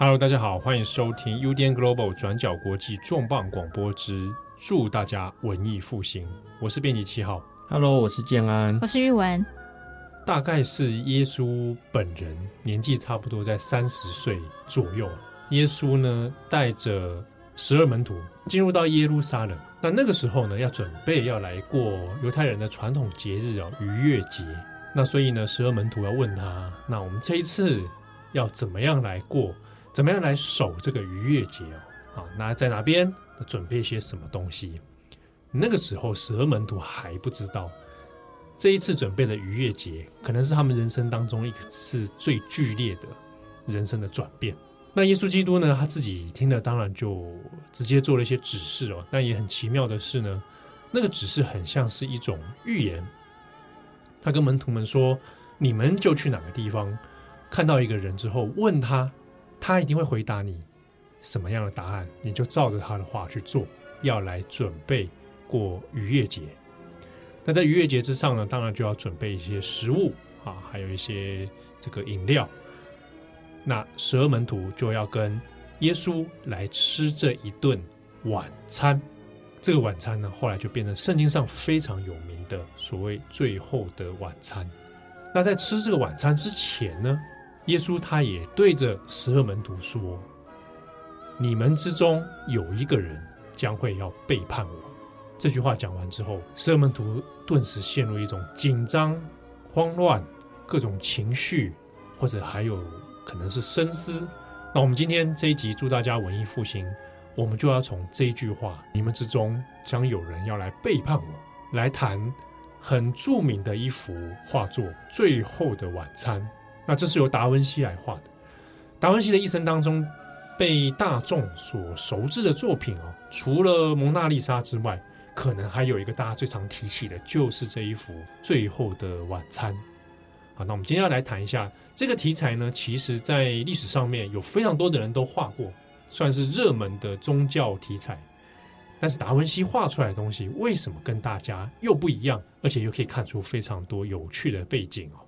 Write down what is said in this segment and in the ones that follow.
Hello，大家好，欢迎收听 UDN Global 转角国际重磅广播之祝大家文艺复兴。我是编辑七号，Hello，我是建安，我是玉文。大概是耶稣本人年纪差不多在三十岁左右，耶稣呢带着十二门徒进入到耶路撒冷。那那个时候呢，要准备要来过犹太人的传统节日哦，逾越节。那所以呢，十二门徒要问他，那我们这一次要怎么样来过？怎么样来守这个逾越节哦？啊，那在哪边准备一些什么东西？那个时候十二门徒还不知道，这一次准备的逾越节可能是他们人生当中一次最剧烈的人生的转变。那耶稣基督呢，他自己听了，当然就直接做了一些指示哦。但也很奇妙的是呢，那个指示很像是一种预言。他跟门徒们说：“你们就去哪个地方，看到一个人之后，问他。”他一定会回答你什么样的答案，你就照着他的话去做，要来准备过逾越节。那在逾越节之上呢，当然就要准备一些食物啊，还有一些这个饮料。那十二门徒就要跟耶稣来吃这一顿晚餐。这个晚餐呢，后来就变成圣经上非常有名的所谓最后的晚餐。那在吃这个晚餐之前呢，耶稣他也对着十二门徒说：“你们之中有一个人将会要背叛我。”这句话讲完之后，十二门徒顿时陷入一种紧张、慌乱、各种情绪，或者还有可能是深思。那我们今天这一集祝大家文艺复兴，我们就要从这一句话：“你们之中将有人要来背叛我”来谈很著名的一幅画作《最后的晚餐》。那这是由达文西来画的。达文西的一生当中，被大众所熟知的作品哦，除了蒙娜丽莎之外，可能还有一个大家最常提起的，就是这一幅《最后的晚餐》。好，那我们今天要来谈一下这个题材呢。其实，在历史上面有非常多的人都画过，算是热门的宗教题材。但是达文西画出来的东西，为什么跟大家又不一样，而且又可以看出非常多有趣的背景哦？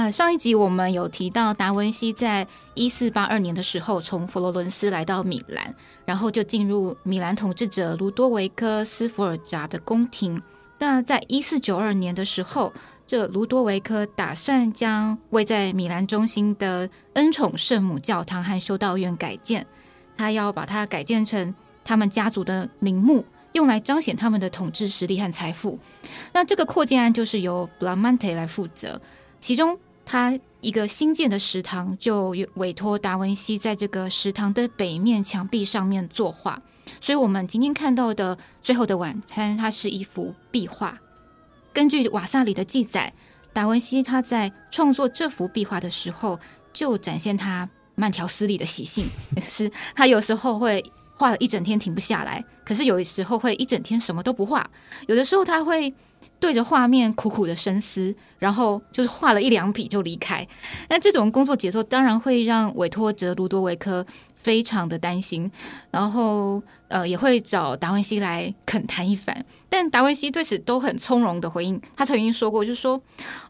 啊，上一集我们有提到达文西在一四八二年的时候从佛罗伦斯来到米兰，然后就进入米兰统治者卢多维科斯福尔扎的宫廷。那在一四九二年的时候，这卢多维科打算将位在米兰中心的恩宠圣母教堂和修道院改建，他要把它改建成他们家族的陵墓，用来彰显他们的统治实力和财富。那这个扩建案就是由布拉曼特来负责，其中。他一个新建的食堂就委托达文西在这个食堂的北面墙壁上面作画，所以我们今天看到的《最后的晚餐》，它是一幅壁画。根据瓦萨里的记载，达文西他在创作这幅壁画的时候，就展现他慢条斯理的习性，是他有时候会画了一整天停不下来，可是有时候会一整天什么都不画，有的时候他会。对着画面苦苦的深思，然后就是画了一两笔就离开。那这种工作节奏当然会让委托者卢多维科非常的担心，然后呃也会找达文西来恳谈一番。但达文西对此都很从容的回应。他曾经说过，就是说，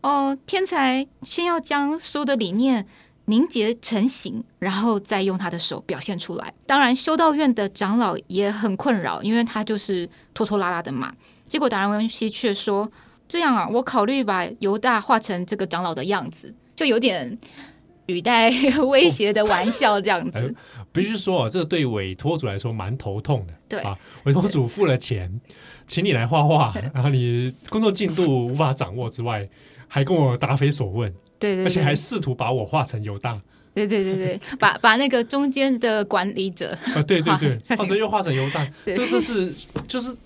哦、天才先要将所有的理念凝结成型，然后再用他的手表现出来。当然，修道院的长老也很困扰，因为他就是拖拖拉拉的嘛。结果达文西却说：“这样啊，我考虑把犹大画成这个长老的样子，就有点语带 威胁的玩笑这样子。哦”必须说啊，这对委托主来说蛮头痛的。对啊，委托主付了钱，请你来画画，然后你工作进度无法掌握之外，还跟我答非所问。对，对对，而且还试图把我画成犹大。对对对对，把把那个中间的管理者啊，对对对，画成又画成犹大，这这是就是。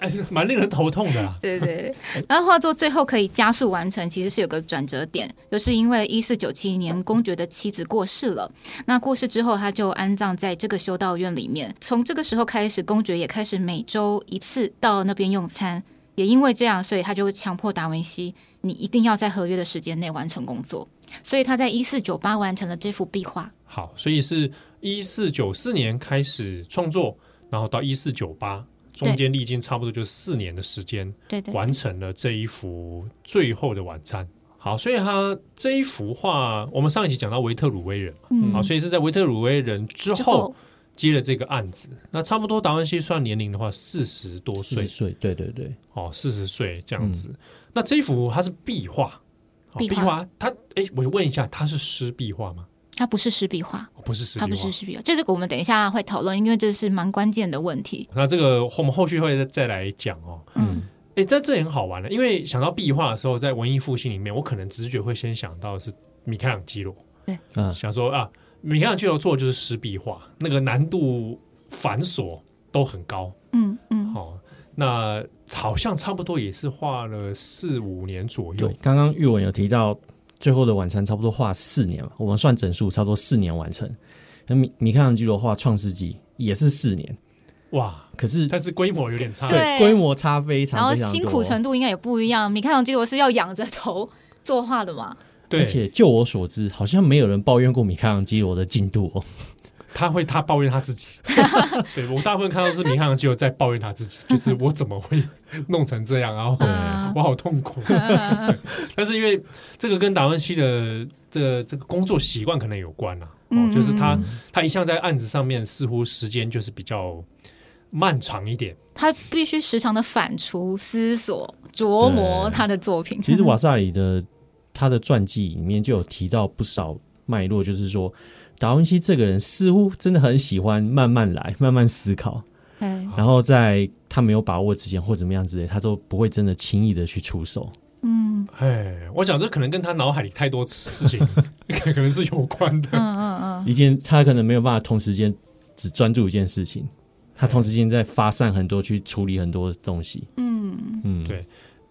蛮令人头痛的啊。对对对，然后画作最后可以加速完成，其实是有个转折点，就是因为一四九七年公爵的妻子过世了。那过世之后，他就安葬在这个修道院里面。从这个时候开始，公爵也开始每周一次到那边用餐。也因为这样，所以他就强迫达文西，你一定要在合约的时间内完成工作。所以他在一四九八完成了这幅壁画。好，所以是一四九四年开始创作，然后到一四九八，中间历经差不多就四年的时间，对对，完成了这一幅《最后的晚餐》。好，所以他这一幅画，我们上一集讲到维特鲁威人嘛，嗯，好，所以是在维特鲁威人之后接了这个案子。那差不多达文西算年龄的话，四十多岁，岁，对对对，哦，四十岁这样子。嗯、那这一幅它是壁画，壁画，它哎，我问一下，它是湿壁画吗？它不是湿壁画，不是湿，它不是湿壁画，这是我们等一下会讨论，因为这是蛮关键的问题。那这个我们后续会再来讲哦，嗯。哎，在这也很好玩的，因为想到壁画的时候，在文艺复兴里面，我可能直觉会先想到是米开朗基罗。对，嗯，想说啊，米开朗基罗做的就是湿壁画，那个难度繁琐都很高。嗯嗯，好、哦，那好像差不多也是画了四五年左右。对，刚刚玉文有提到《最后的晚餐》差不多画四年嘛，我们算整数差不多四年完成。那米米开朗基罗画《创世纪》也是四年。哇！可是但是规模有点差，对，规模差非常，然后辛苦程度应该也不一样。米开朗基罗是要仰着头作画的嘛？对，而且就我所知，好像没有人抱怨过米开朗基罗的进度哦。他会他抱怨他自己，对，我大部分看到是米开朗基罗在抱怨他自己，就是我怎么会弄成这样，然后我好痛苦。但是因为这个跟达文西的这个这个工作习惯可能有关啊，哦，就是他他一向在案子上面似乎时间就是比较。漫长一点，他必须时常的反刍、思索、琢磨他的作品。其实瓦萨里的他的传记里面就有提到不少脉络，就是说达文西这个人似乎真的很喜欢慢慢来、慢慢思考。嗯，然后在他没有把握之前或怎么样之类，他都不会真的轻易的去出手。嗯，哎，我想这可能跟他脑海里太多事情 可能是有关的。嗯嗯嗯，一件他可能没有办法同时间只专注一件事情。他同时间在发散很多，去处理很多东西。嗯嗯，对。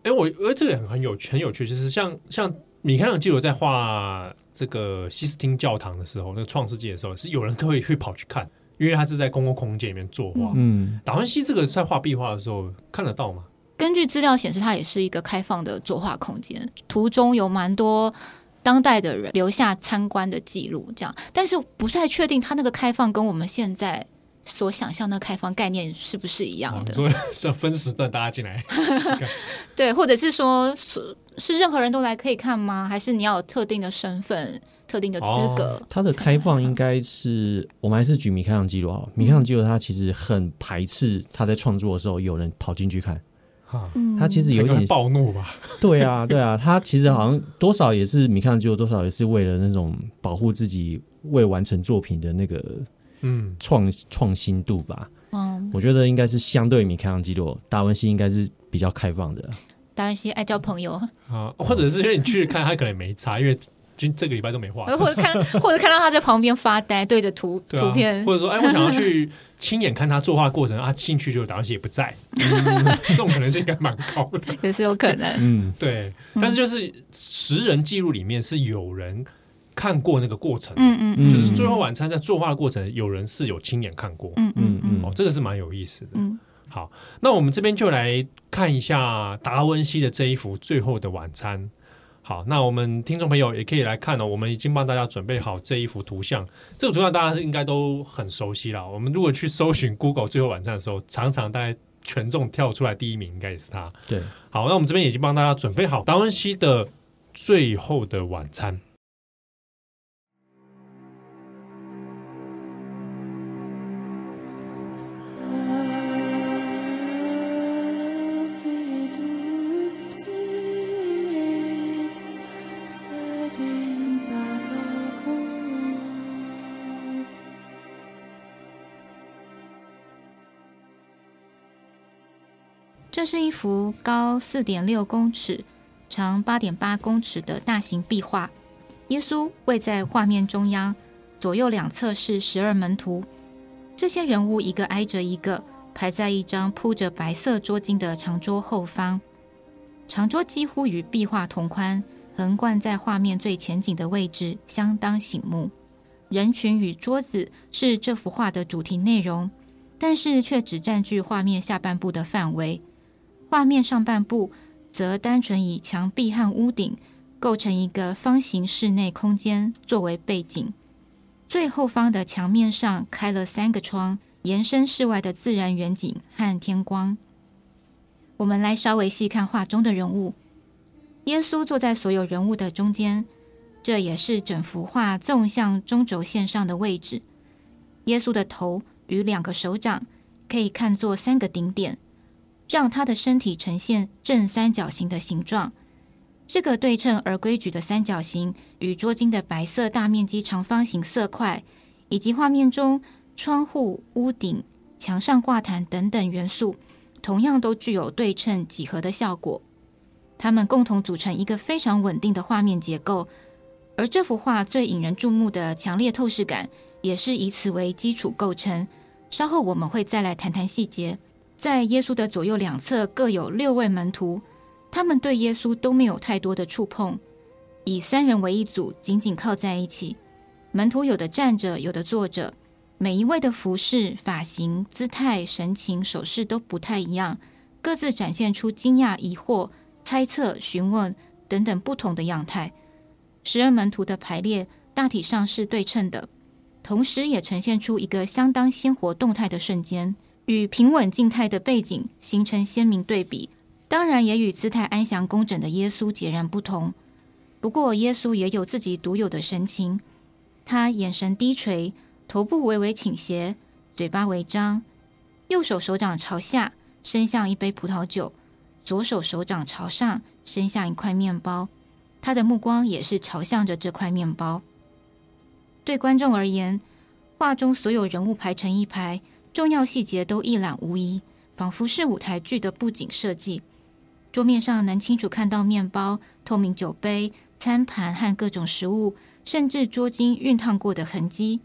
哎，我呃，这个很很有很有趣，就是像像米开朗基罗在画这个西斯汀教堂的时候，那个创世纪的时候，是有人可以去跑去看，因为他是在公共空间里面作画。嗯，达文西这个在画壁画的时候看得到吗？根据资料显示，它也是一个开放的作画空间，途中有蛮多当代的人留下参观的记录，这样。但是不太确定他那个开放跟我们现在。所想象的开放概念是不是一样的？所以是要分时段大家进来，对，或者是说，是是任何人都来可以看吗？还是你要有特定的身份、特定的资格？他、哦、的开放应该是，我们还是举米开朗基罗。米开朗基罗他其实很排斥他在创作的时候有人跑进去看，嗯、他其实有点暴怒吧？对啊，对啊，他其实好像多少也是米开朗基罗，多少也是为了那种保护自己未完成作品的那个。嗯，创创新度吧，嗯，我觉得应该是相对米开朗基罗，达文西应该是比较开放的。达文西爱交朋友。啊，或者是因为你去看他可能没差，因为今这个礼拜都没画，或者看或者看到他在旁边发呆，对着图图片，或者说哎，我想要去亲眼看他作画过程啊，兴趣就达文西也不在，这种可能性应该蛮高的，也是有可能，嗯，对，但是就是实人记录里面是有人。看过那个过程，嗯嗯，嗯就是最后晚餐在作画的过程，有人是有亲眼看过，嗯嗯嗯，哦，这个是蛮有意思的。嗯，好，那我们这边就来看一下达文西的这一幅《最后的晚餐》。好，那我们听众朋友也可以来看哦，我们已经帮大家准备好这一幅图像，这个图像大家应该都很熟悉了。我们如果去搜寻 Google《最后晚餐》的时候，常常大家权重跳出来第一名应该也是他。对，好，那我们这边已经帮大家准备好达文西的《最后的晚餐》。这是一幅高四点六公尺、长八点八公尺的大型壁画。耶稣位在画面中央，左右两侧是十二门徒。这些人物一个挨着一个，排在一张铺着白色桌巾的长桌后方。长桌几乎与壁画同宽，横贯在画面最前景的位置，相当醒目。人群与桌子是这幅画的主题内容，但是却只占据画面下半部的范围。画面上半部则单纯以墙壁和屋顶构成一个方形室内空间作为背景，最后方的墙面上开了三个窗，延伸室外的自然远景和天光。我们来稍微细看画中的人物，耶稣坐在所有人物的中间，这也是整幅画纵向中轴线上的位置。耶稣的头与两个手掌可以看作三个顶点，让他的身体呈现正三角形的形状。这个对称而规矩的三角形，与桌经的白色大面积长方形色块，以及画面中窗户、屋顶、墙上挂毯等等元素，同样都具有对称几何的效果。它们共同组成一个非常稳定的画面结构。而这幅画最引人注目的强烈透视感，也是以此为基础构成。稍后我们会再来谈谈细节。在耶稣的左右两侧各有六位门徒。他们对耶稣都没有太多的触碰，以三人为一组，紧紧靠在一起。门徒有的站着，有的坐着，每一位的服饰、发型、姿态、神情、手势都不太一样，各自展现出惊讶、疑惑、猜测、询问等等不同的样态。十二门徒的排列大体上是对称的，同时也呈现出一个相当鲜活动态的瞬间，与平稳静态的背景形成鲜明对比。当然，也与姿态安详、工整的耶稣截然不同。不过，耶稣也有自己独有的神情。他眼神低垂，头部微微倾斜，嘴巴微张，右手手掌朝下，伸向一杯葡萄酒；左手手掌朝上，伸向一块面包。他的目光也是朝向着这块面包。对观众而言，画中所有人物排成一排，重要细节都一览无遗，仿佛是舞台剧的布景设计。桌面上能清楚看到面包、透明酒杯、餐盘和各种食物，甚至桌巾熨烫过的痕迹。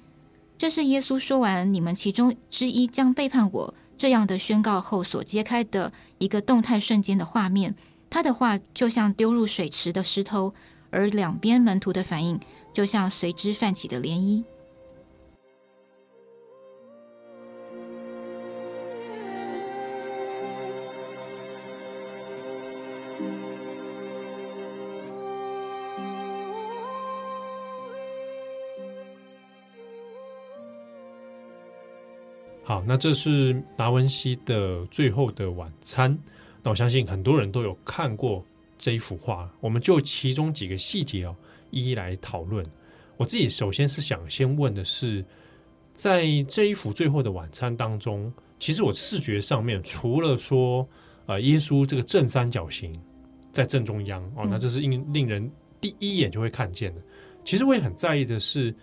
这是耶稣说完“你们其中之一将背叛我”这样的宣告后所揭开的一个动态瞬间的画面。他的话就像丢入水池的石头，而两边门徒的反应就像随之泛起的涟漪。好，那这是达文西的《最后的晚餐》。那我相信很多人都有看过这一幅画，我们就其中几个细节哦，一一来讨论。我自己首先是想先问的是，在这一幅《最后的晚餐》当中，其实我视觉上面除了说，呃，耶稣这个正三角形在正中央哦，那这是令令人第一眼就会看见的。其实我也很在意的是。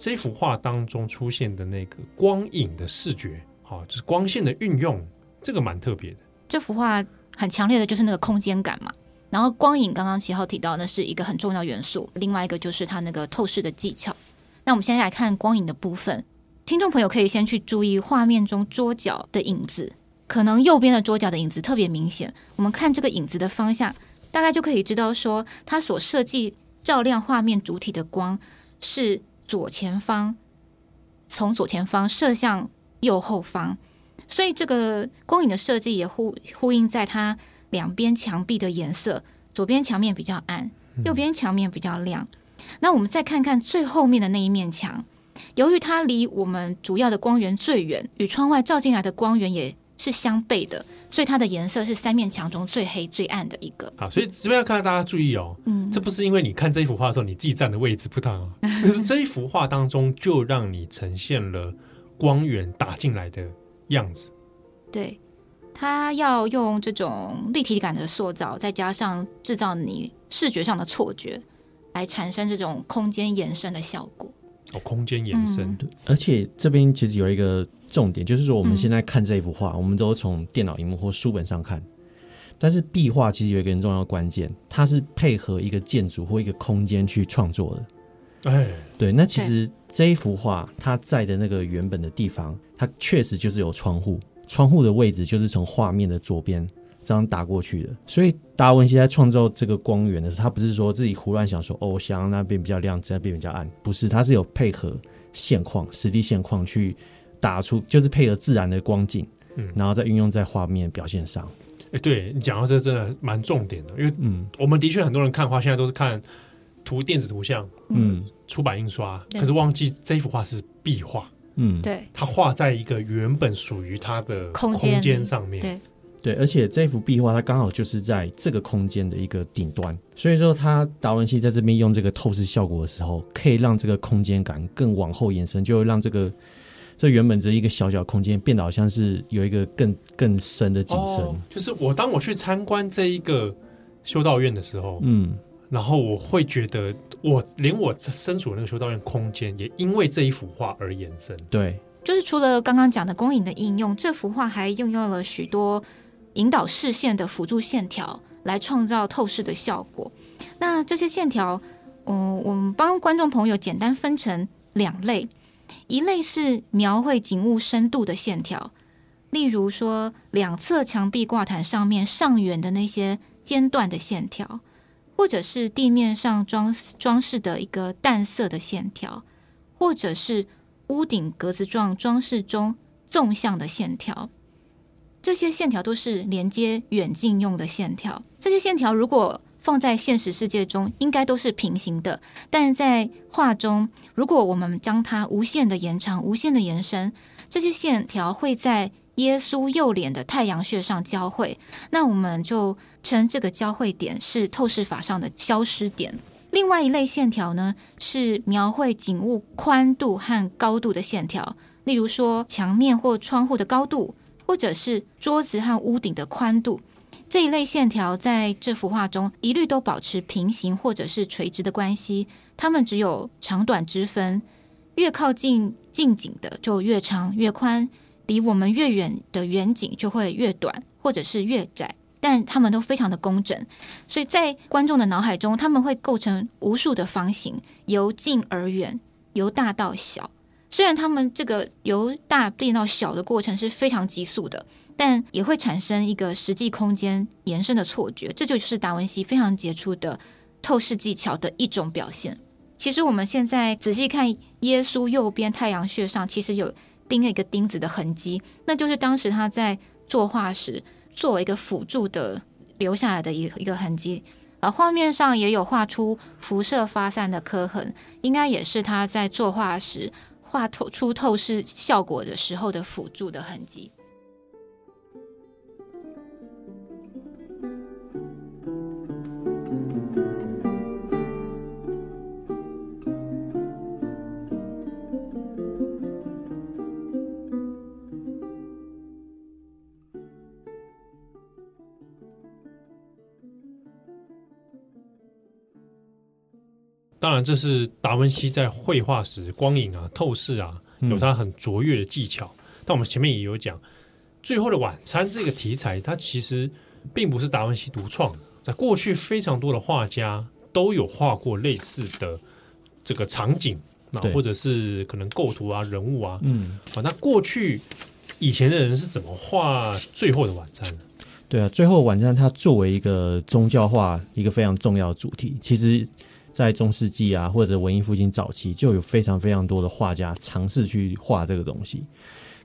这幅画当中出现的那个光影的视觉，好，就是光线的运用，这个蛮特别的。这幅画很强烈的就是那个空间感嘛，然后光影刚刚七号提到那是一个很重要元素，另外一个就是它那个透视的技巧。那我们现在来看光影的部分，听众朋友可以先去注意画面中桌角的影子，可能右边的桌角的影子特别明显。我们看这个影子的方向，大概就可以知道说，它所设计照亮画面主体的光是。左前方，从左前方射向右后方，所以这个光影的设计也呼呼应在它两边墙壁的颜色，左边墙面比较暗，右边墙面比较亮。那我们再看看最后面的那一面墙，由于它离我们主要的光源最远，与窗外照进来的光源也是相悖的，所以它的颜色是三面墙中最黑最暗的一个。好，所以这边要看到大家注意哦，嗯，这不是因为你看这一幅画的时候你自己站的位置不同啊，可是这一幅画当中就让你呈现了光源打进来的样子。对，它要用这种立体感的塑造，再加上制造你视觉上的错觉，来产生这种空间延伸的效果。哦，空间延伸，嗯，而且这边其实有一个。重点就是说，我们现在看这一幅画，嗯、我们都从电脑荧幕或书本上看。但是壁画其实有一个很重要的关键，它是配合一个建筑或一个空间去创作的。哎，对，那其实这一幅画它在的那个原本的地方，它确实就是有窗户，窗户的位置就是从画面的左边这样打过去的。所以达文西在创造这个光源的时候，他不是说自己胡乱想说哦，想让那边比较亮，这边比较暗，不是，他是有配合现况、实地现况去。打出就是配合自然的光景，嗯，然后再运用在画面表现上。哎、欸，对你讲到这真的蛮重点的，因为嗯，我们的确很多人看画现在都是看图电子图像，嗯，出版印刷，可是忘记这幅画是壁画，嗯，对。它画在一个原本属于它的空空间上面。对，对，而且这幅壁画它刚好就是在这个空间的一个顶端，所以说它达文西在这边用这个透视效果的时候，可以让这个空间感更往后延伸，就会让这个这原本这一个小小空间变得好像是有一个更更深的景深。哦，就是我当我去参观这一个修道院的时候，嗯，然后我会觉得，我连我身处的那个修道院空间，也因为这一幅画而延伸。对，就是除了刚刚讲的光影的应用，这幅画还运用了许多引导视线的辅助线条来创造透视的效果。那这些线条，嗯、呃，我们帮观众朋友简单分成两类。一类是描绘景物深度的线条，例如说两侧墙壁挂毯上面上缘的那些间断的线条，或者是地面上装装饰的一个淡色的线条，或者是屋顶格子状装饰中纵向的线条。这些线条都是连接远近用的线条。这些线条如果放在现实世界中，应该都是平行的，但在画中，如果我们将它无限的延长、无限的延伸，这些线条会在耶稣右脸的太阳穴上交汇，那我们就称这个交汇点是透视法上的消失点。另外一类线条呢，是描绘景物宽度和高度的线条，例如说墙面或窗户的高度，或者是桌子和屋顶的宽度。这一类线条在这幅画中一律都保持平行或者是垂直的关系，它们只有长短之分，越靠近近景的就越长越宽，离我们越远的远景就会越短或者是越窄，但它们都非常的工整，所以在观众的脑海中，他们会构成无数的方形，由近而远，由大到小。虽然他们这个由大变到小的过程是非常急速的。但也会产生一个实际空间延伸的错觉，这就是达文西非常杰出的透视技巧的一种表现。其实我们现在仔细看耶稣右边太阳穴上，其实有钉了一个钉子的痕迹，那就是当时他在作画时作为一个辅助的留下来的一一个痕迹。而画面上也有画出辐射发散的刻痕，应该也是他在作画时画透出透视效果的时候的辅助的痕迹。当然，这是达文西在绘画时光影啊、透视啊，有他很卓越的技巧。嗯、但我们前面也有讲，《最后的晚餐》这个题材，它其实并不是达文西独创的，在过去非常多的画家都有画过类似的这个场景啊，或者是可能构图啊、人物啊。嗯，啊，那过去以前的人是怎么画《最后的晚餐》的？对啊，《最后的晚餐》它作为一个宗教画一个非常重要的主题，其实。在中世纪啊，或者文艺复兴早期，就有非常非常多的画家尝试去画这个东西。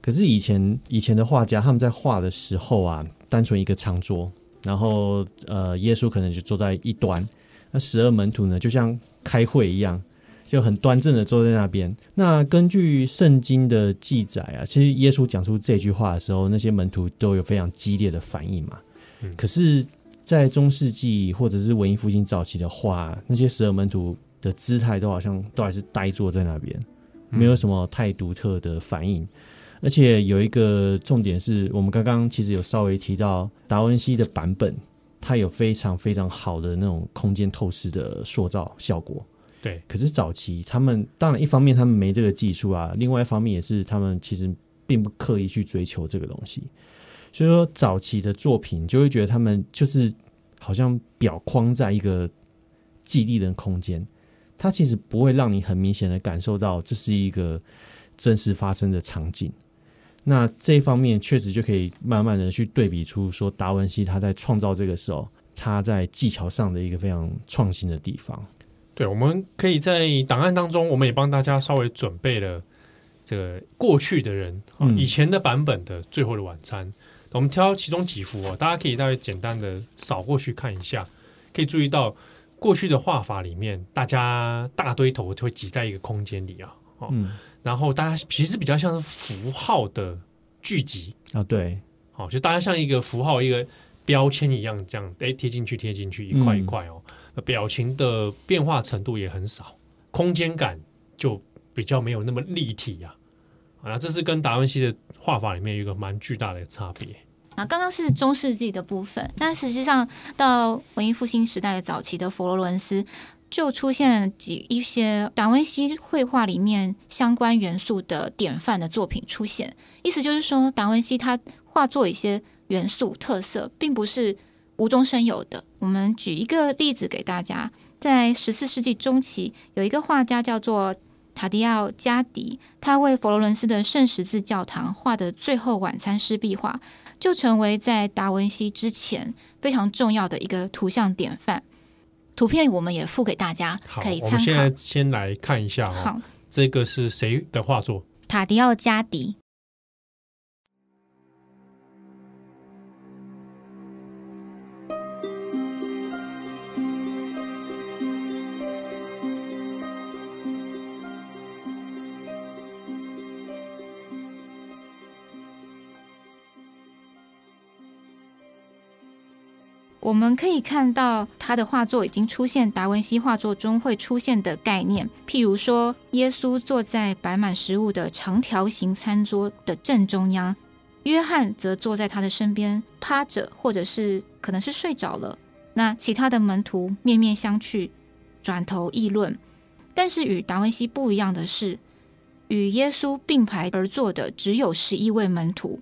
可是以前以前的画家，他们在画的时候啊，单纯一个长桌，然后呃，耶稣可能就坐在一端，那十二门徒呢，就像开会一样，就很端正的坐在那边。那根据圣经的记载啊，其实耶稣讲出这句话的时候，那些门徒都有非常激烈的反应嘛。嗯、可是。在中世纪或者是文艺复兴早期的话，那些十二门徒的姿态都好像都还是呆坐在那边，没有什么太独特的反应。而且有一个重点是我们刚刚其实有稍微提到达文西的版本，它有非常非常好的那种空间透视的塑造效果。对，可是早期他们当然一方面他们没这个技术啊，另外一方面也是他们其实并不刻意去追求这个东西。所以说，早期的作品就会觉得他们就是好像表框在一个既定的空间，它其实不会让你很明显的感受到这是一个真实发生的场景。那这一方面确实就可以慢慢的去对比出说，达文西他在创造这个时候，他在技巧上的一个非常创新的地方。对，我们可以在档案当中，我们也帮大家稍微准备了这个过去的人，嗯，以前的版本的《最后的晚餐》。我们挑其中几幅哦，大家可以大概简单的扫过去看一下，可以注意到过去的画法里面，大家大堆头就会挤在一个空间里啊，哦，嗯，然后大家其实比较像是符号的聚集。啊，对，好，就大家像一个符号一个标签一样，这样哎贴进去贴进去一块一块哦，嗯，表情的变化程度也很少，空间感就比较没有那么立体呀，啊，啊，这是跟达文西的画法里面有一个蛮巨大的差别。啊，刚刚是中世纪的部分，但实际上到文艺复兴时代早期的佛罗伦斯，就出现几一些达文西绘画里面相关元素的典范的作品出现。意思就是说，达文西他画作一些元素特色，并不是无中生有的。我们举一个例子给大家，在十四世纪中期，有一个画家叫做塔迪奥·加迪，他为佛罗伦斯的圣十字教堂画的《最后晚餐》湿壁画。就成为在达文西之前非常重要的一个图像典范。图片我们也附给大家，可以参考。我们现在先来看一下哦，好，这个是谁的画作？塔迪奥·加迪。我们可以看到他的画作已经出现达文西画作中会出现的概念，譬如说，耶稣坐在摆满食物的长条形餐桌的正中央，约翰则坐在他的身边趴着，或者是可能是睡着了。那其他的门徒面面相觑，转头议论。但是与达文西不一样的是，与耶稣并排而坐的只有十一位门徒。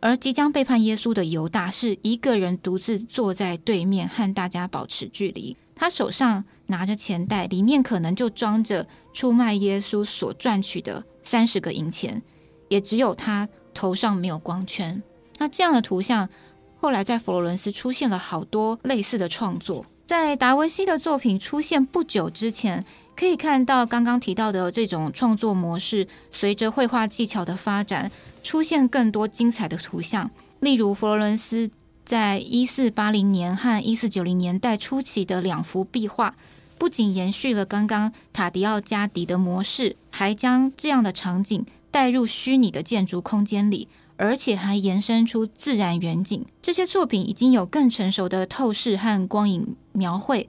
而即将背叛耶稣的犹大是一个人独自坐在对面，和大家保持距离。他手上拿着钱袋，里面可能就装着出卖耶稣所赚取的三十个银钱。也只有他头上没有光圈。那这样的图像，后来在佛罗伦斯出现了好多类似的创作。在达文西的作品出现不久之前，可以看到刚刚提到的这种创作模式，随着绘画技巧的发展，出现更多精彩的图像。例如，佛罗伦斯在一四八零年和一四九零年代初期的两幅壁画，不仅延续了刚刚塔迪奥加迪的模式，还将这样的场景带入虚拟的建筑空间里。而且还延伸出自然远景，这些作品已经有更成熟的透视和光影描绘。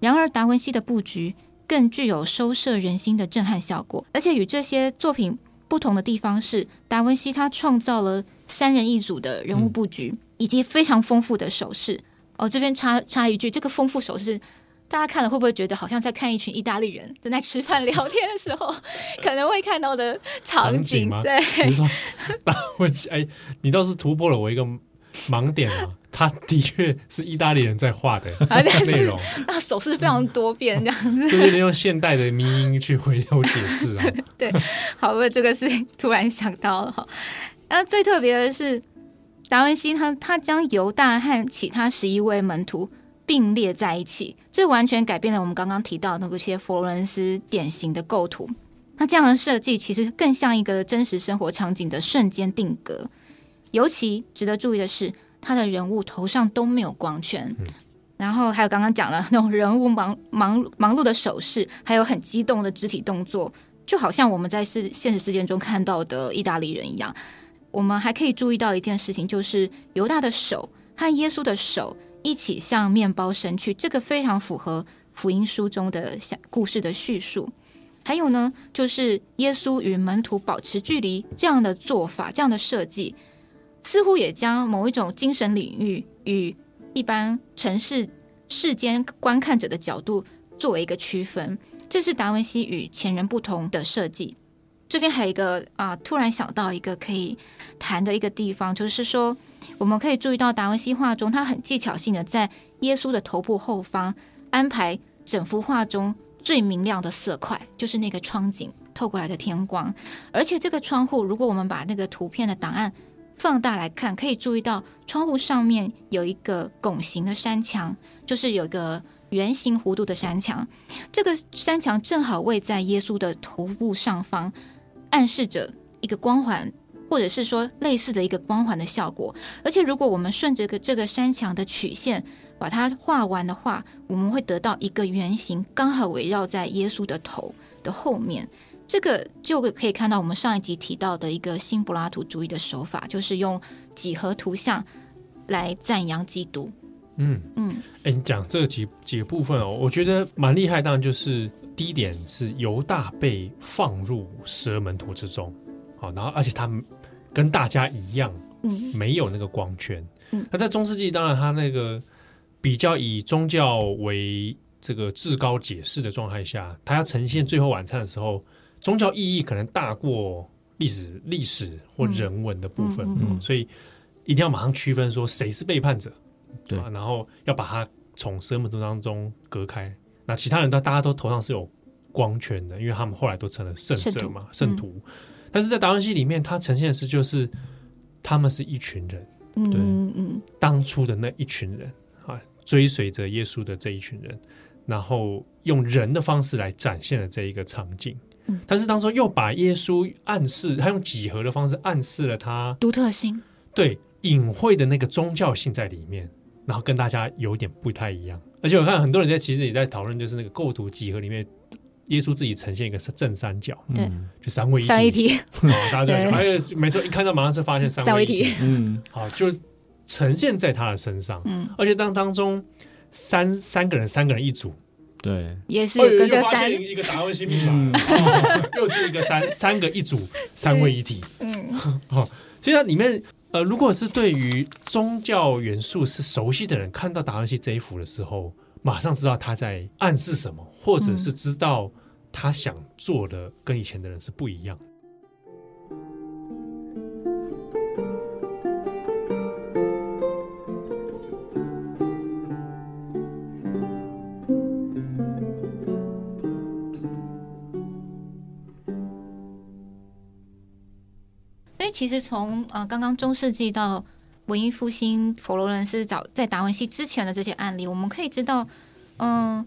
然而，达文西的布局更具有收摄人心的震撼效果。而且与这些作品不同的地方是，达文西他创造了三人一组的人物布局，嗯、以及非常丰富的手势。哦，这边插插一句，这个丰富手势。大家看了会不会觉得好像在看一群意大利人正在吃饭 聊天的时候可能会看到的场景？场景对，你说达文西，哎，你倒是突破了我一个盲点啊！他的确是意大利人在画的 内容，那手势非常多变，这样子，就是用现代的迷音去回头解释啊。对，好，我这个是突然想到了哈。那最特别的是，达文西他他将犹大和其他十一位门徒。并列在一起，这完全改变了我们刚刚提到的那些佛罗伦斯典型的构图。那这样的设计其实更像一个真实生活场景的瞬间定格。尤其值得注意的是，他的人物头上都没有光圈，然后还有刚刚讲的那种人物忙忙忙碌的手势，还有很激动的肢体动作，就好像我们在是现实世界中看到的意大利人一样。我们还可以注意到一件事情，就是犹大的手和耶稣的手。一起向面包伸去，这个非常符合福音书中的故事的叙述。还有呢，就是耶稣与门徒保持距离这样的做法，这样的设计，似乎也将某一种精神领域与一般城市世间观看者的角度作为一个区分。这是达文西与前人不同的设计。这边还有一个啊，突然想到一个可以谈的一个地方，就是说。我们可以注意到达文西画中，他很技巧性的在耶稣的头部后方安排整幅画中最明亮的色块，就是那个窗景透过来的天光。而且这个窗户，如果我们把那个图片的档案放大来看，可以注意到窗户上面有一个拱形的山墙，就是有一个圆形弧度的山墙。这个山墙正好位在耶稣的头部上方，暗示着一个光环。或者是说类似的一个光环的效果。而且，如果我们顺着个这个山墙的曲线把它画完的话，我们会得到一个圆形，刚好围绕在耶稣的头的后面。这个就可以看到我们上一集提到的一个新柏拉图主义的手法，就是用几何图像来赞扬基督。嗯嗯，哎，你讲这几几个部分哦，我觉得蛮厉害。当然，就是第一点是犹大被放入十二门徒之中，好，然后而且他们跟大家一样，嗯，没有那个光圈。嗯，那在中世纪，当然他那个比较以宗教为这个至高解释的状态下，他要呈现最后晚餐的时候，宗教意义可能大过历史历史或人文的部分，嗯，所以一定要马上区分说谁是背叛者。对，然后要把它从十二门徒当中隔开。那其他人都大家都头上是有光圈的，因为他们后来都成了圣者嘛，圣徒。但是在达文西里面，他呈现的是就是他们是一群人，对，嗯嗯，当初的那一群人啊，追随着耶稣的这一群人，然后用人的方式来展现了这一个场景。嗯、但是当中又把耶稣暗示，他用几何的方式暗示了他独特性，对，隐晦的那个宗教性在里面。然后跟大家有点不太一样，而且我看很多人在其实也在讨论，就是那个构图几何里面，耶稣自己呈现一个正三角，对，就三位一体，三位一体，大家在想，哎，没错，一看到马上就发现三位一体，嗯，好，就呈现在他的身上，嗯，而且当当中三三个人，三个人一组，对，也是跟着三一个达文西密码，又是一个三 三个一组，三位一体，嗯，好，所以它里面。呃，如果是对于宗教元素是熟悉的人，看到达文西这一幅的时候，马上知道他在暗示什么，或者是知道他想做的跟以前的人是不一样。其实从呃刚刚中世纪到文艺复兴、佛罗伦斯早在达文西之前的这些案例，我们可以知道，嗯、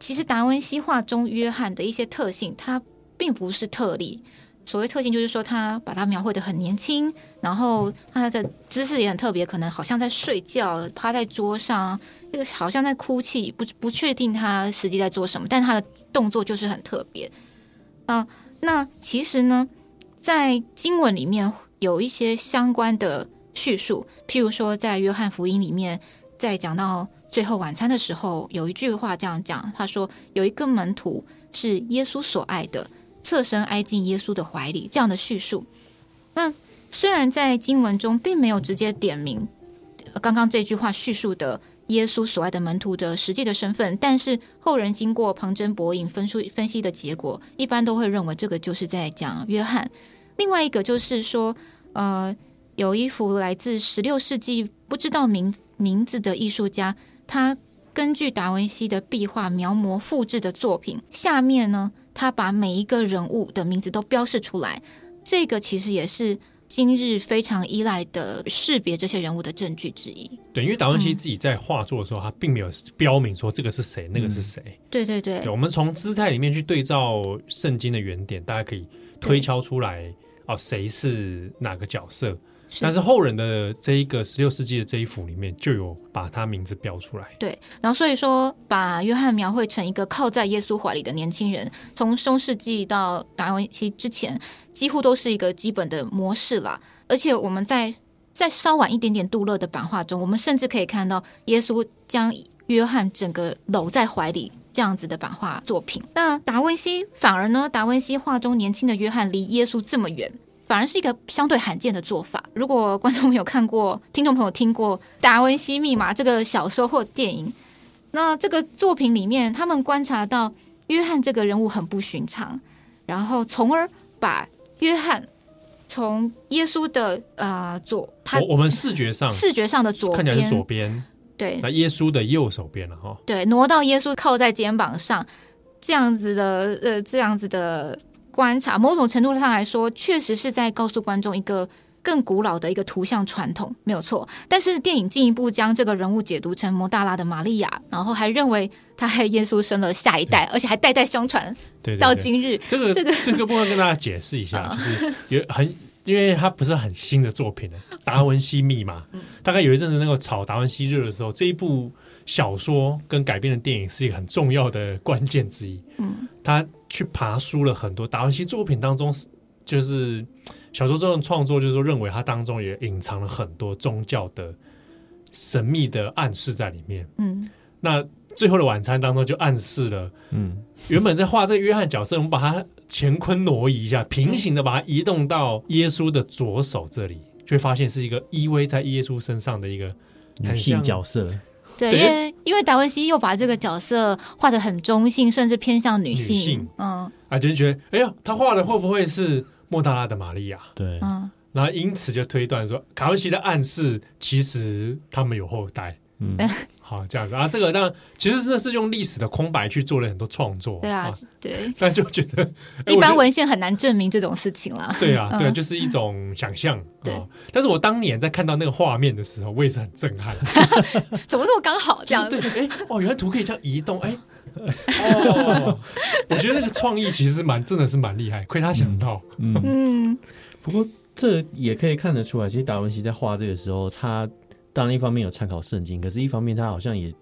其实达文西画中约翰的一些特性，它并不是特例。所谓特性，就是说他把他描绘的很年轻，然后他的姿势也很特别，可能好像在睡觉，趴在桌上，那个好像在哭泣，不不确定他实际在做什么，但他的动作就是很特别。啊、那其实呢？在经文里面有一些相关的叙述，譬如说，在约翰福音里面，在讲到最后晚餐的时候，有一句话这样讲：他说，有一个门徒是耶稣所爱的，侧身挨进耶稣的怀里。这样的叙述，那虽然在经文中并没有直接点明刚刚这句话叙述的耶稣所爱的门徒的实际的身份，但是后人经过旁征博引分析分析的结果，一般都会认为这个就是在讲约翰。另外一个就是说，呃，有一幅来自十六世纪不知道名名字的艺术家，他根据达文西的壁画描摹复制的作品，下面呢，他把每一个人物的名字都标示出来。这个其实也是今日非常依赖的识别这些人物的证据之一。对，因为达文西自己在画作的时候，嗯、他并没有标明说这个是谁，那个是谁。嗯、对对对，对，我们从姿态里面去对照圣经的原点，大家可以推敲出来。哦，谁是哪个角色？但是后人的这一个十六世纪的这一幅里面就有把他名字标出来。对，然后所以说把约翰描绘成一个靠在耶稣怀里的年轻人，从中世纪到达文西之前，几乎都是一个基本的模式啦。而且我们在在稍晚一点点杜勒的版画中，我们甚至可以看到耶稣将约翰整个搂在怀里。这样子的版画作品，那达文西反而呢？达文西画中年轻的约翰离耶稣这么远，反而是一个相对罕见的做法。如果观众有看过、听众朋友听过《达文西密码》这个小说或电影，那这个作品里面，他们观察到约翰这个人物很不寻常，然后从而把约翰从耶稣的呃左，他我，我们视觉上视觉上的左边看起来是左边。对，那耶稣的右手边了哈。对，挪到耶稣靠在肩膀上，这样子的呃，这样子的观察，某种程度上来说，确实是在告诉观众一个更古老的一个图像传统，没有错。但是电影进一步将这个人物解读成摩大拉的玛利亚，然后还认为他还耶稣生了下一代，而且还代代相传，对，到今日。这个这个这个部分跟大家解释一下，就是有很因为它不是很新的作品了，《达文西密码》大概有一阵子那个炒达文西热的时候，这一部小说跟改编的电影是一个很重要的关键之一。嗯，他去爬书了很多达文西作品当中，就是小说这种创作，就是说认为它当中也隐藏了很多宗教的神秘的暗示在里面。嗯，那。最后的晚餐当中就暗示了，嗯，原本在画这个约翰角色，我们把它乾坤挪移一下，平行的把它移动到耶稣的左手这里，就会发现是一个依偎在耶稣身上的一个女性角色。对，因为因为达文西又把这个角色画的很中性，甚至偏向女性。女性嗯，啊，就觉得，哎呀，他画的会不会是莫大拉的玛利亚？对，嗯，然后因此就推断说，达文西的暗示其实他们有后代。嗯。好，这样子啊，这个当然其实真的是用历史的空白去做了很多创作。对啊，对。但就觉得一般文献很难证明这种事情啦。对啊，对，就是一种想象。对。但是我当年在看到那个画面的时候，我也是很震撼。怎么这么刚好这样？对，哎，哦，原来图可以这样移动，哎，哦，我觉得那个创意其实蛮，真的是蛮厉害，亏他想到。嗯。不过这也可以看得出来，其实达文西在画这个时候，他。当然，一方面有参考圣经，可是一方面他好像也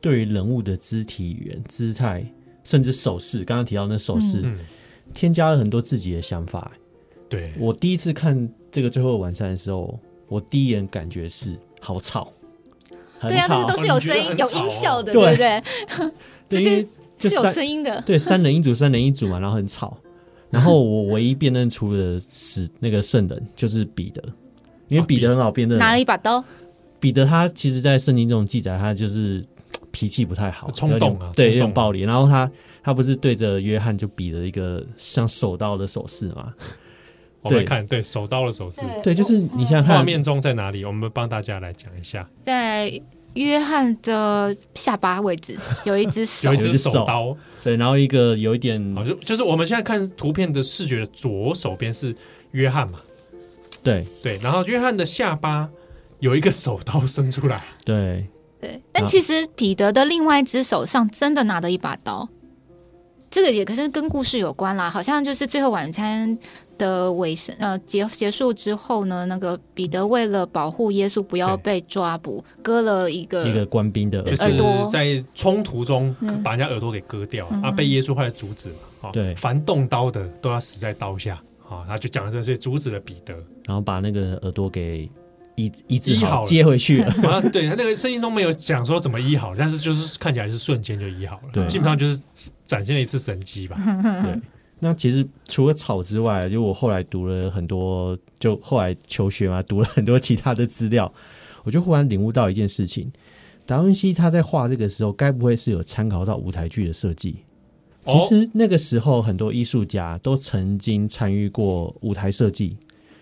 对于人物的肢体语言、姿态，甚至手势，刚刚提到那手势，嗯、添加了很多自己的想法。对，我第一次看这个《最后的晚餐》的时候，我第一眼感觉是好吵，对啊，那个都是有声音、哦、有音效的，对。不对？这些是有声音的，对，三人一组，三人一组嘛，然后很吵。然后我唯一辨认出的是那个圣人，就是彼得，因为彼得很好辨认，拿了一把刀。彼得他其实，在圣经中记载，他就是脾气不太好，冲动啊，对，有点暴力。然后他他不是对着约翰就比了一个像手刀的手势吗？我们看，对手刀的手势，对，就是你想想看，画面中在哪里？我们帮大家来讲一下，在约翰的下巴位置有一只手，有一只手刀，对，然后一个有一点，就就是我们现在看图片的视觉的左手边是约翰嘛？对对，然后约翰的下巴。有一个手刀伸出来，对。对，但其实彼得的另外一只手上真的拿着一把刀，这个也可是跟故事有关啦。好像就是最后晚餐的尾声，呃，结结束之后呢，那个彼得为了保护耶稣不要被抓捕，割了一个一个官兵的耳朵，在冲突中把人家耳朵给割掉，啊，被耶稣后来阻止嘛，对，凡动刀的都要死在刀下，啊，他就讲了这个，所以阻止了彼得，然后把那个耳朵给。医医治好，接回去了。啊，对他那个声音都没有讲说怎么医好，但是就是看起来是瞬间就医好了。对，基本上就是展现了一次神迹吧。对，那其实除了草之外，就我后来读了很多，就后来求学嘛，读了很多其他的资料，我就忽然领悟到一件事情：达文西他在画这个时候，该不会是有参考到舞台剧的设计？其实那个时候很多艺术家都曾经参与过舞台设计，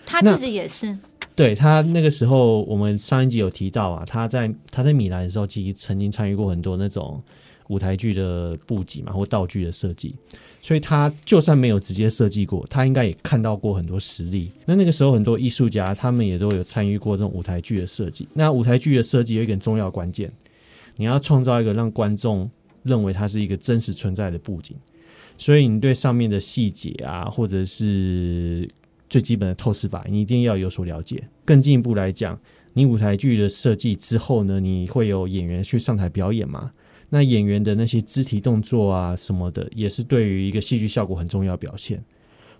他自己也是。对他那个时候，我们上一集有提到啊，他在他在米兰的时候，其实曾经参与过很多那种舞台剧的布景嘛，或道具的设计。所以他就算没有直接设计过，他应该也看到过很多实例。那那个时候，很多艺术家他们也都有参与过这种舞台剧的设计。那舞台剧的设计有一个很重要关键，你要创造一个让观众认为它是一个真实存在的布景，所以你对上面的细节啊，或者是。最基本的透视法，你一定要有所了解。更进一步来讲，你舞台剧的设计之后呢，你会有演员去上台表演嘛？那演员的那些肢体动作啊什么的，也是对于一个戏剧效果很重要表现。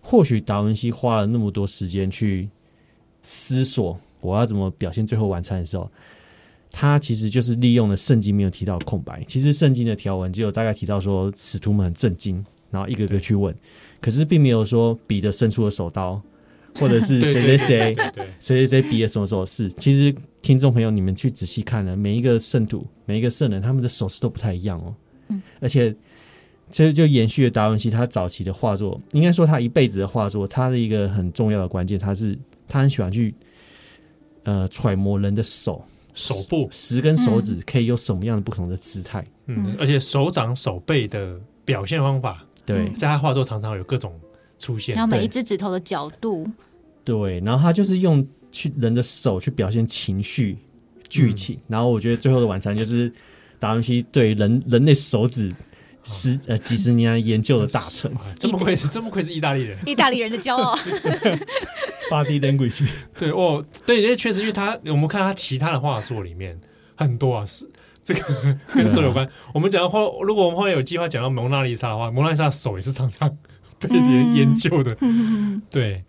或许达文西花了那么多时间去思索我要怎么表现《最后晚餐》的时候，他其实就是利用了圣经没有提到的空白。其实圣经的条文只有大概提到说，使徒们很震惊，然后一个个去问，可是并没有说彼得伸出了手刀。或者是谁谁谁谁谁谁比了什么手势？其实听众朋友，你们去仔细看了，每一个圣徒，每一个圣人，他们的手势都不太一样哦。嗯，而且其实就延续了达文西他早期的画作，应该说他一辈子的画作，他的一个很重要的关键，他是他很喜欢去呃揣摩人的手。手部。十根手指可以有什么样的不同的姿态。嗯，而且手掌手背的表现方法，对，在他画作常常有各种出现，然后每一只指头的角度。对，然后他就是用去人的手去表现情绪、剧情，嗯、然后我觉得最后的晚餐就是达文西对人人类手指十呃几十年来研究的大成。这么愧是这么愧是意大利人，意大利人的骄傲。Body language，对哦，对，因为确实，因为他我们看他其他的画作里面很多啊，是这个跟手有关。我们讲的话，如果我们后面有计划讲到蒙娜丽莎的话，蒙娜丽莎的手也是常常被研研究的。嗯，对，